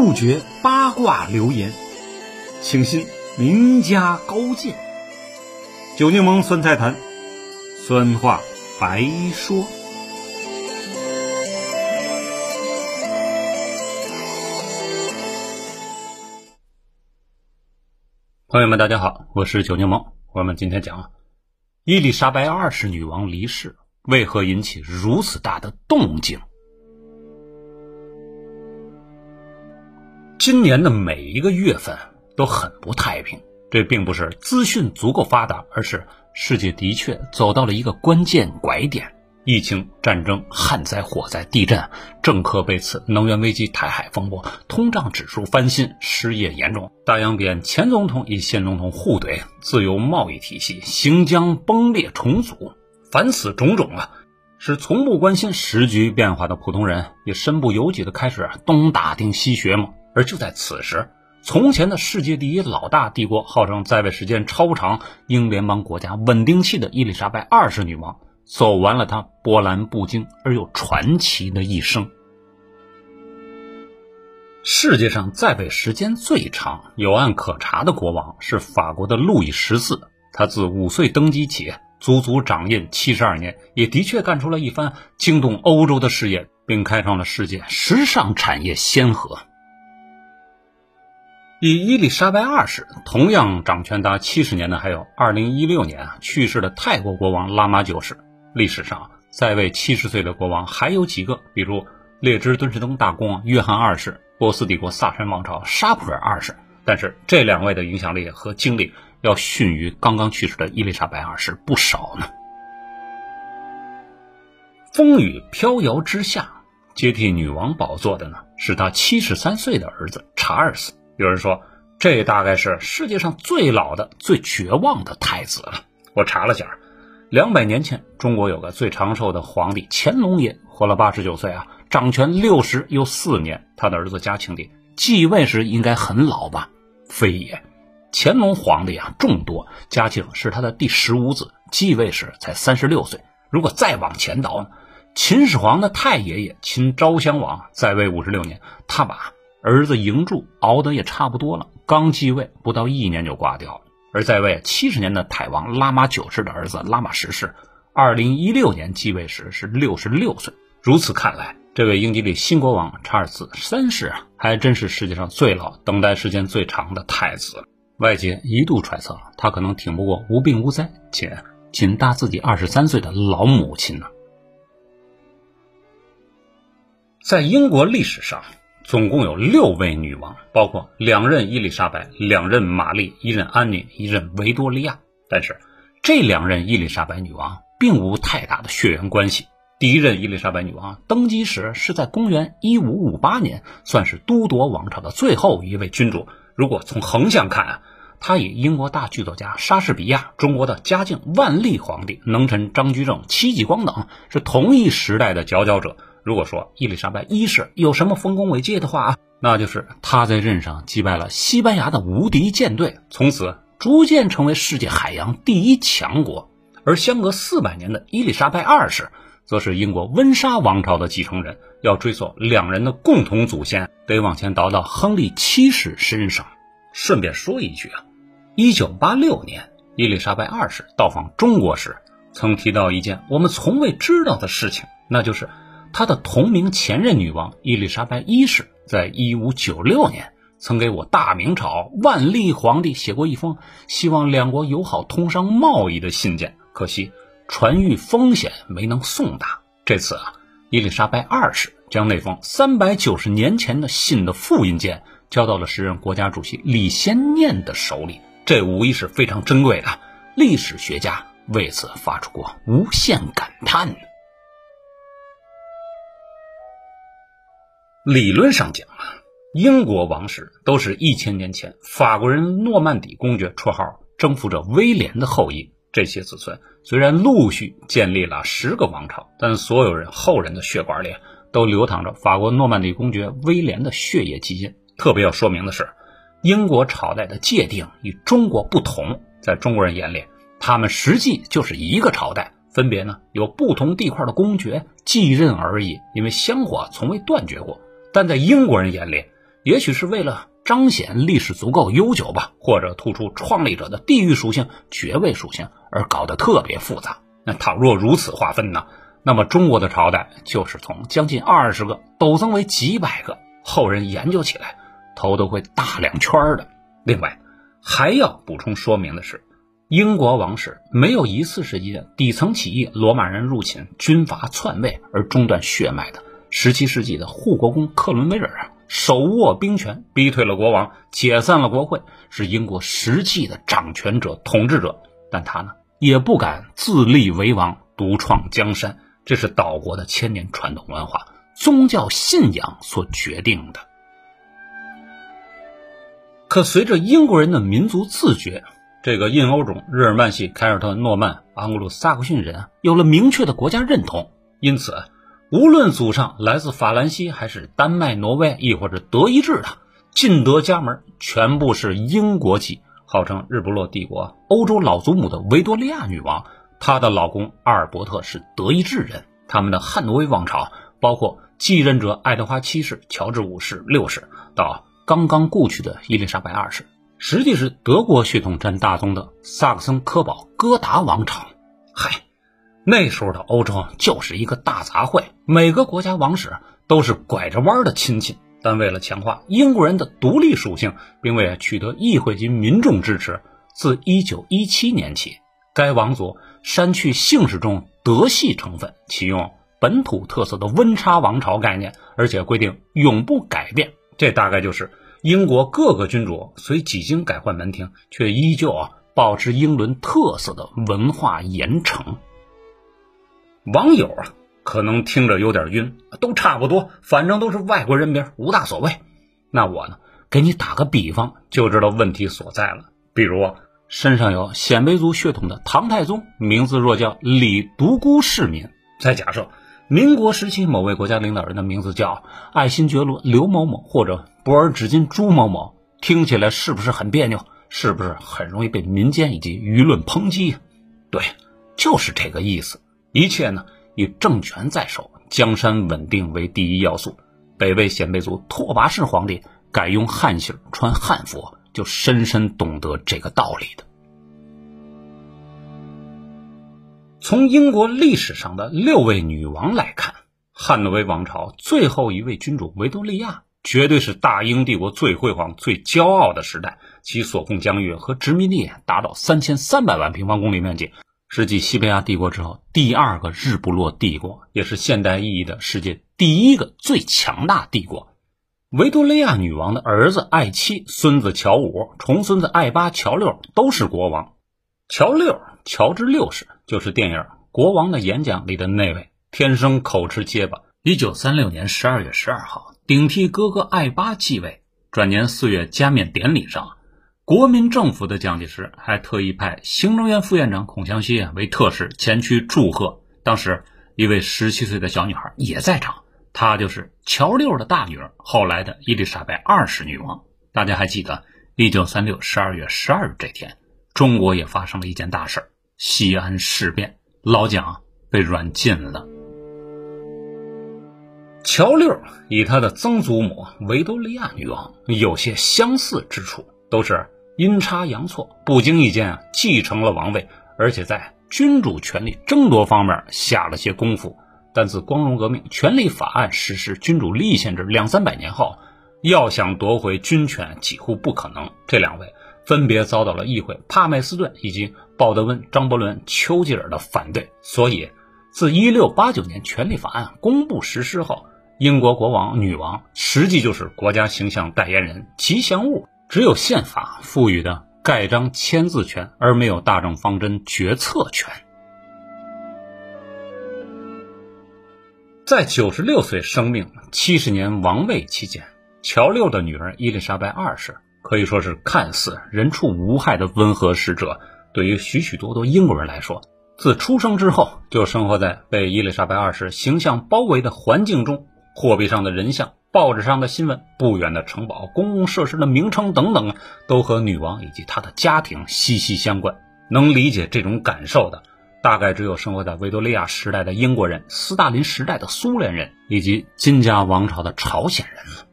杜绝八卦流言，请信名家高见。酒柠檬酸菜坛，酸话白说。朋友们，大家好，我是酒柠檬。我们今天讲伊丽莎白二世女王离世，为何引起如此大的动静？今年的每一个月份都很不太平，这并不是资讯足够发达，而是世界的确走到了一个关键拐点：疫情、战争、旱灾、火灾、地震、政客被刺、能源危机、台海风波、通胀指数翻新、失业严重、大洋彼岸前总统与现总统互怼、自由贸易体系行将崩裂重组，凡此种种啊，使从不关心时局变化的普通人也身不由己的开始东打听西学嘛。而就在此时，从前的世界第一老大帝国，号称在位时间超长、英联邦国家稳定器的伊丽莎白二世女王，走完了她波澜不惊而又传奇的一生。世界上在位时间最长、有案可查的国王是法国的路易十四，他自五岁登基起，足足掌印七十二年，也的确干出了一番惊动欧洲的事业，并开创了世界时尚产业先河。以伊丽莎白二世同样掌权达七十年的，还有二零一六年啊去世的泰国国王拉玛九世。历史上在位七十岁的国王还有几个，比如列支敦士登大公约翰二世、波斯帝国萨珊王朝沙普尔二世。但是这两位的影响力和经历要逊于刚刚去世的伊丽莎白二世不少呢。风雨飘摇之下，接替女王宝座的呢，是他七十三岁的儿子查尔斯。有人说，这大概是世界上最老的、最绝望的太子了。我查了下，两百年前中国有个最长寿的皇帝乾隆爷，活了八十九岁啊，掌权六十又四年。他的儿子嘉庆帝继位时应该很老吧？非也，乾隆皇帝啊众多，嘉庆是他的第十五子，继位时才三十六岁。如果再往前倒呢，秦始皇的太爷爷秦昭襄王在位五十六年，他把。儿子嬴柱熬得也差不多了，刚继位不到一年就挂掉了。而在位七十年的泰王拉玛九世的儿子拉玛十世，二零一六年继位时是六十六岁。如此看来，这位英吉利新国王查尔斯三世啊，还真是世界上最老、等待时间最长的太子。外界一度揣测他可能挺不过无病无灾且仅大自己二十三岁的老母亲呢。在英国历史上。总共有六位女王，包括两任伊丽莎白、两任玛丽、一任安妮、一任维多利亚。但是，这两任伊丽莎白女王并无太大的血缘关系。第一任伊丽莎白女王登基时是在公元一五五八年，算是都铎王朝的最后一位君主。如果从横向看啊，她与英国大剧作家莎士比亚、中国的嘉靖、万历皇帝、能臣张居正、戚继光等是同一时代的佼佼者。如果说伊丽莎白一世有什么丰功伟绩的话啊，那就是她在任上击败了西班牙的无敌舰队，从此逐渐成为世界海洋第一强国。而相隔四百年的伊丽莎白二世，则是英国温莎王朝的继承人。要追溯两人的共同祖先，得往前倒到亨利七世身上。顺便说一句啊，一九八六年伊丽莎白二世到访中国时，曾提到一件我们从未知道的事情，那就是。他的同名前任女王伊丽莎白一世，在一五九六年曾给我大明朝万历皇帝写过一封希望两国友好通商贸易的信件，可惜传谕风险没能送达。这次啊，伊丽莎白二世将那封三百九十年前的信的复印件交到了时任国家主席李先念的手里，这无疑是非常珍贵的。历史学家为此发出过无限感叹。理论上讲啊，英国王室都是一千年前法国人诺曼底公爵（绰号征服者威廉）的后裔。这些子孙虽然陆续建立了十个王朝，但所有人后人的血管里都流淌着法国诺曼底公爵威廉的血液基因。特别要说明的是，英国朝代的界定与中国不同，在中国人眼里，他们实际就是一个朝代，分别呢有不同地块的公爵继任而已，因为香火从未断绝过。但在英国人眼里，也许是为了彰显历史足够悠久吧，或者突出创立者的地域属性、爵位属性而搞得特别复杂。那倘若如此划分呢？那么中国的朝代就是从将近二十个陡增为几百个，后人研究起来头都会大两圈的。另外，还要补充说明的是，英国王室没有一次是因底层起义、罗马人入侵、军阀篡位而中断血脉的。十七世纪的护国公克伦威尔啊，手握兵权，逼退了国王，解散了国会，是英国实际的掌权者、统治者，但他呢，也不敢自立为王，独创江山。这是岛国的千年传统文化、宗教信仰所决定的。可随着英国人的民族自觉，这个印欧种日耳曼系凯尔特、诺曼、盎格鲁撒克逊人啊有了明确的国家认同，因此，无论祖上来自法兰西还是丹麦、挪威，亦或者德意志的，进得家门全部是英国籍。号称日不落帝国欧洲老祖母的维多利亚女王。她的老公阿尔伯特是德意志人，他们的汉诺威王朝包括继任者爱德华七世、乔治五世、六世，到刚刚故去的伊丽莎白二世，实际是德国血统占大宗的萨克森科堡哥达王朝。嗨，那时候的欧洲就是一个大杂烩，每个国家王室都是拐着弯的亲戚。但为了强化英国人的独立属性，并为取得议会及民众支持，自1917年起。该王族删去姓氏中德系成分，启用本土特色的温差王朝概念，而且规定永不改变。这大概就是英国各个君主虽几经改换门庭，却依旧啊保持英伦特色的文化严惩。网友啊可能听着有点晕，都差不多，反正都是外国人名，无大所谓。那我呢，给你打个比方，就知道问题所在了。比如。身上有鲜卑族血统的唐太宗，名字若叫李独孤世民。再假设民国时期某位国家领导人的名字叫爱新觉罗刘某某，或者博尔只金朱某某，听起来是不是很别扭？是不是很容易被民间以及舆论抨击？对，就是这个意思。一切呢，以政权在手、江山稳定为第一要素。北魏鲜卑族拓跋氏皇帝改用汉姓，穿汉服。就深深懂得这个道理的。从英国历史上的六位女王来看，汉诺威王朝最后一位君主维多利亚，绝对是大英帝国最辉煌、最骄傲的时代。其所控疆域和殖民地达到三千三百万平方公里面积，是继西班牙帝国之后第二个日不落帝国，也是现代意义的世界第一个最强大帝国。维多利亚女王的儿子爱七、孙子乔五、重孙子爱八、乔六都是国王。乔六，乔治六世，就是电影《国王的演讲》里的那位，天生口吃结巴。一九三六年十二月十二号，顶替哥哥爱八继位。转年四月加冕典礼上，国民政府的蒋介石还特意派行政院副院长孔祥熙为特使前去祝贺。当时，一位十七岁的小女孩也在场。她就是乔六的大女儿，后来的伊丽莎白二世女王。大家还记得，一九三六十二月十二日这天，中国也发生了一件大事——西安事变，老蒋被软禁了。乔六与他的曾祖母维多利亚女王有些相似之处，都是阴差阳错、不经意间啊继承了王位，而且在君主权力争夺方面下了些功夫。但自光荣革命权力法案实施君主立宪制两三百年后，要想夺回军权几乎不可能。这两位分别遭到了议会帕麦斯顿以及鲍德温、张伯伦、丘吉尔的反对。所以，自一六八九年权力法案公布实施后，英国国王、女王实际就是国家形象代言人、吉祥物，只有宪法赋予的盖章签字权，而没有大政方针决策权。在九十六岁生命、七十年王位期间，乔六的女儿伊丽莎白二世可以说是看似人畜无害的温和使者。对于许许多多英国人来说，自出生之后就生活在被伊丽莎白二世形象包围的环境中。货币上的人像、报纸上的新闻、不远的城堡、公共设施的名称等等啊，都和女王以及她的家庭息息相关。能理解这种感受的。大概只有生活在维多利亚时代的英国人、斯大林时代的苏联人以及金家王朝的朝鲜人了。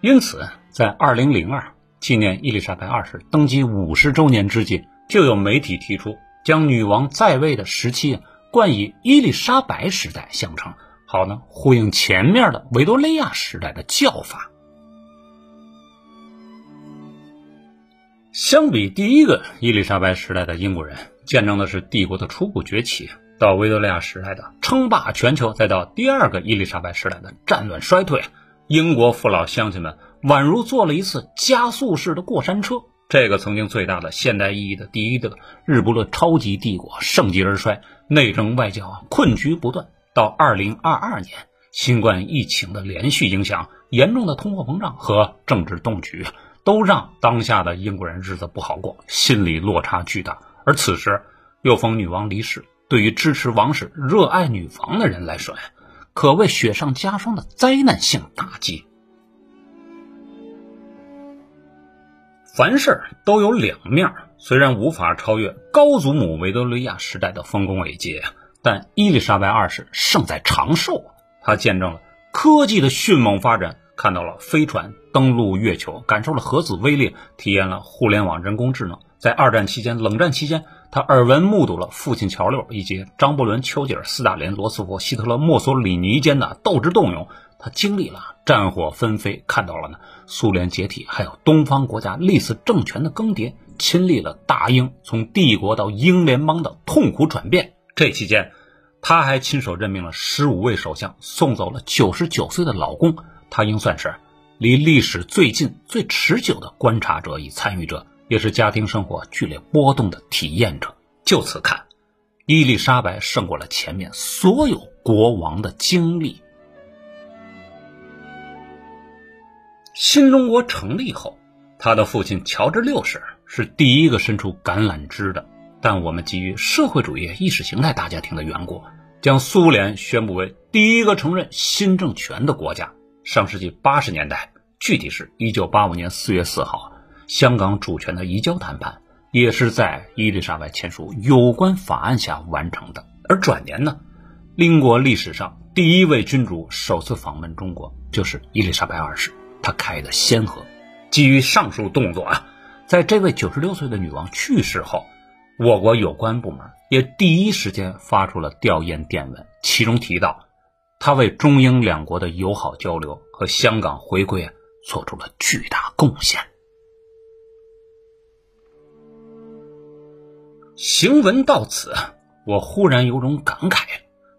因此，在二零零二纪念伊丽莎白二世登基五十周年之际，就有媒体提出将女王在位的时期冠以伊丽莎白时代相称，好呢呼应前面的维多利亚时代的叫法。相比第一个伊丽莎白时代的英国人，见证的是帝国的初步崛起，到维多利亚时代的称霸全球，再到第二个伊丽莎白时代的战乱衰退。英国父老乡亲们宛如坐了一次加速式的过山车。这个曾经最大的现代意义的第一个日不落超级帝国盛极而衰，内政外交啊困局不断。到二零二二年，新冠疫情的连续影响、严重的通货膨胀和政治动局，都让当下的英国人日子不好过，心理落差巨大。而此时又逢女王离世，对于支持王室、热爱女王的人来说呀。可谓雪上加霜的灾难性打击。凡事都有两面，虽然无法超越高祖母维多利亚时代的丰功伟绩，但伊丽莎白二世胜在长寿。她见证了科技的迅猛发展，看到了飞船登陆月球，感受了核子威力，体验了互联网、人工智能。在二战期间、冷战期间。他耳闻目睹了父亲乔六以及张伯伦、丘吉尔、斯大林、罗斯福、希特勒、墨索里尼间的斗智斗勇，他经历了战火纷飞，看到了呢苏联解体，还有东方国家历次政权的更迭，亲历了大英从帝国到英联邦的痛苦转变。这期间，他还亲手任命了十五位首相，送走了九十九岁的老公。他应算是离历史最近、最持久的观察者与参与者。也是家庭生活剧烈波动的体验者。就此看，伊丽莎白胜过了前面所有国王的经历。新中国成立后，他的父亲乔治六世是第一个伸出橄榄枝的。但我们基于社会主义意识形态大家庭的缘故，将苏联宣布为第一个承认新政权的国家。上世纪八十年代，具体是一九八五年四月四号。香港主权的移交谈判也是在伊丽莎白签署有关法案下完成的。而转年呢，英国历史上第一位君主首次访问中国就是伊丽莎白二世，她开的先河。基于上述动作啊，在这位九十六岁的女王去世后，我国有关部门也第一时间发出了吊唁电文，其中提到，他为中英两国的友好交流和香港回归做出了巨大贡献。行文到此，我忽然有种感慨：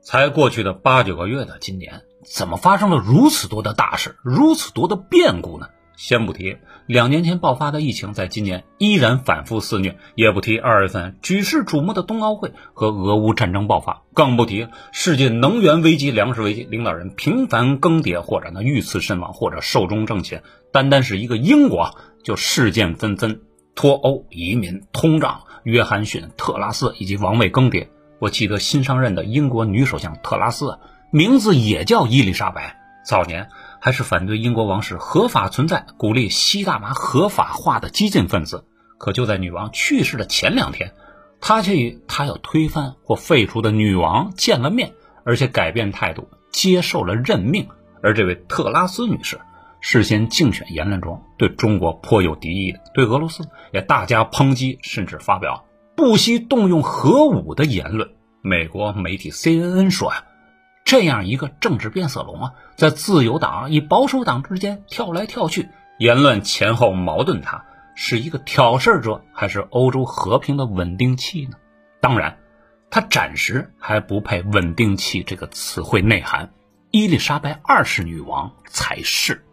才过去的八九个月的今年，怎么发生了如此多的大事，如此多的变故呢？先不提两年前爆发的疫情，在今年依然反复肆虐；也不提二月份举世瞩目的冬奥会和俄乌战争爆发；更不提世界能源危机、粮食危机，领导人频繁更迭，或者呢遇刺身亡，或者寿终正寝。单单是一个英国，就事件纷纷，脱欧、移民、通胀。约翰逊、特拉斯以及王位更迭，我记得新上任的英国女首相特拉斯，名字也叫伊丽莎白。早年还是反对英国王室合法存在、鼓励吸大麻合法化的激进分子。可就在女王去世的前两天，他却与他要推翻或废除的女王见了面，而且改变态度，接受了任命。而这位特拉斯女士。事先竞选言论中对中国颇有敌意的，对俄罗斯也大加抨击，甚至发表不惜动用核武的言论。美国媒体 CNN 说呀，这样一个政治变色龙啊，在自由党与保守党之间跳来跳去，言论前后矛盾，他是一个挑事者，还是欧洲和平的稳定器呢？当然，他暂时还不配“稳定器”这个词汇内涵，伊丽莎白二世女王才是。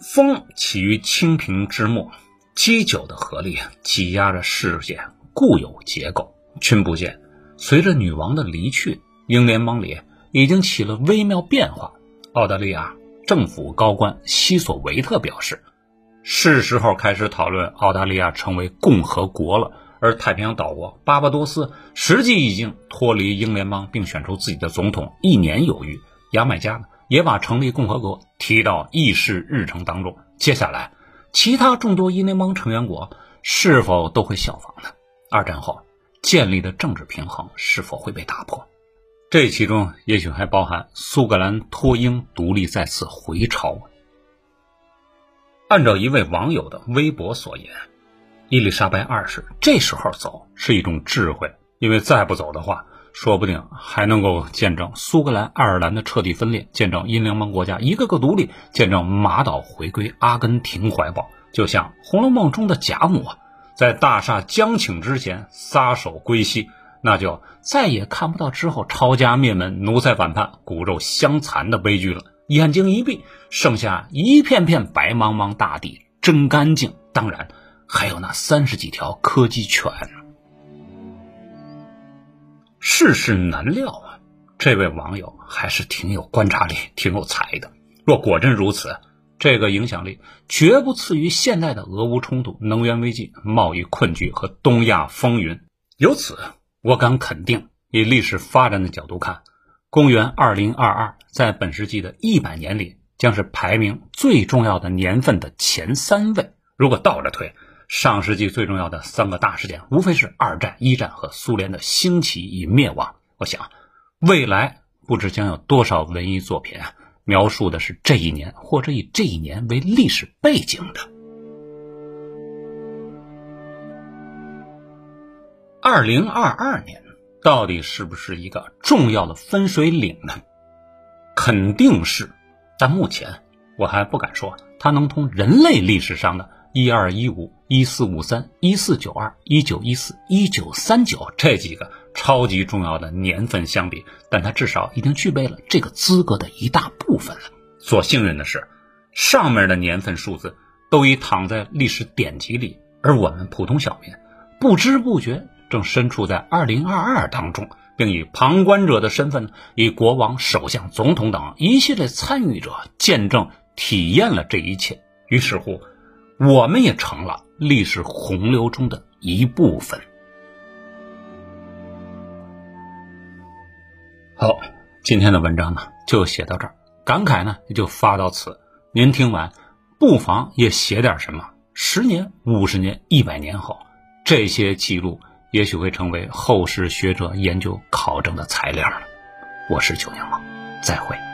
风起于清平之末，积久的合力挤压着世界固有结构。君不见，随着女王的离去，英联邦里已经起了微妙变化。澳大利亚政府高官西索维特表示，是时候开始讨论澳大利亚成为共和国了。而太平洋岛国巴巴多斯实际已经脱离英联邦，并选出自己的总统，一年有余。牙买加呢？也把成立共和国提到议事日程当中。接下来，其他众多英联邦成员国是否都会效仿呢？二战后建立的政治平衡是否会被打破？这其中也许还包含苏格兰脱英、独立再次回潮。按照一位网友的微博所言，伊丽莎白二世这时候走是一种智慧，因为再不走的话，说不定还能够见证苏格兰、爱尔兰的彻底分裂，见证英联邦国家一个个独立，见证马岛回归阿根廷怀抱。就像《红楼梦》中的贾母，在大厦将倾之前撒手归西。那就再也看不到之后抄家灭门、奴才反叛、骨肉相残的悲剧了。眼睛一闭，剩下一片片白茫茫大地，真干净。当然，还有那三十几条柯基犬。世事难料啊！这位网友还是挺有观察力、挺有才的。若果真如此，这个影响力绝不次于现在的俄乌冲突、能源危机、贸易困局和东亚风云。由此。我敢肯定，以历史发展的角度看，公元二零二二在本世纪的一百年里，将是排名最重要的年份的前三位。如果倒着推，上世纪最重要的三个大事件，无非是二战、一战和苏联的兴起与灭亡。我想，未来不知将有多少文艺作品啊，描述的是这一年，或者以这一年为历史背景的。二零二二年到底是不是一个重要的分水岭呢？肯定是，但目前我还不敢说它能同人类历史上的一二一五、一四五三、一四九二、一九一四、一九三九这几个超级重要的年份相比，但它至少已经具备了这个资格的一大部分了。所幸运的是，上面的年份数字都已躺在历史典籍里，而我们普通小民不知不觉。正身处在二零二二当中，并以旁观者的身份，以国王、首相、总统等一系列参与者见证、体验了这一切。于是乎，我们也成了历史洪流中的一部分。今天的文章呢就写到这儿，感慨呢也就发到此。您听完，不妨也写点什么。十年、五十年、一百年后，这些记录。也许会成为后世学者研究考证的材料了。我是九阳梦，再会。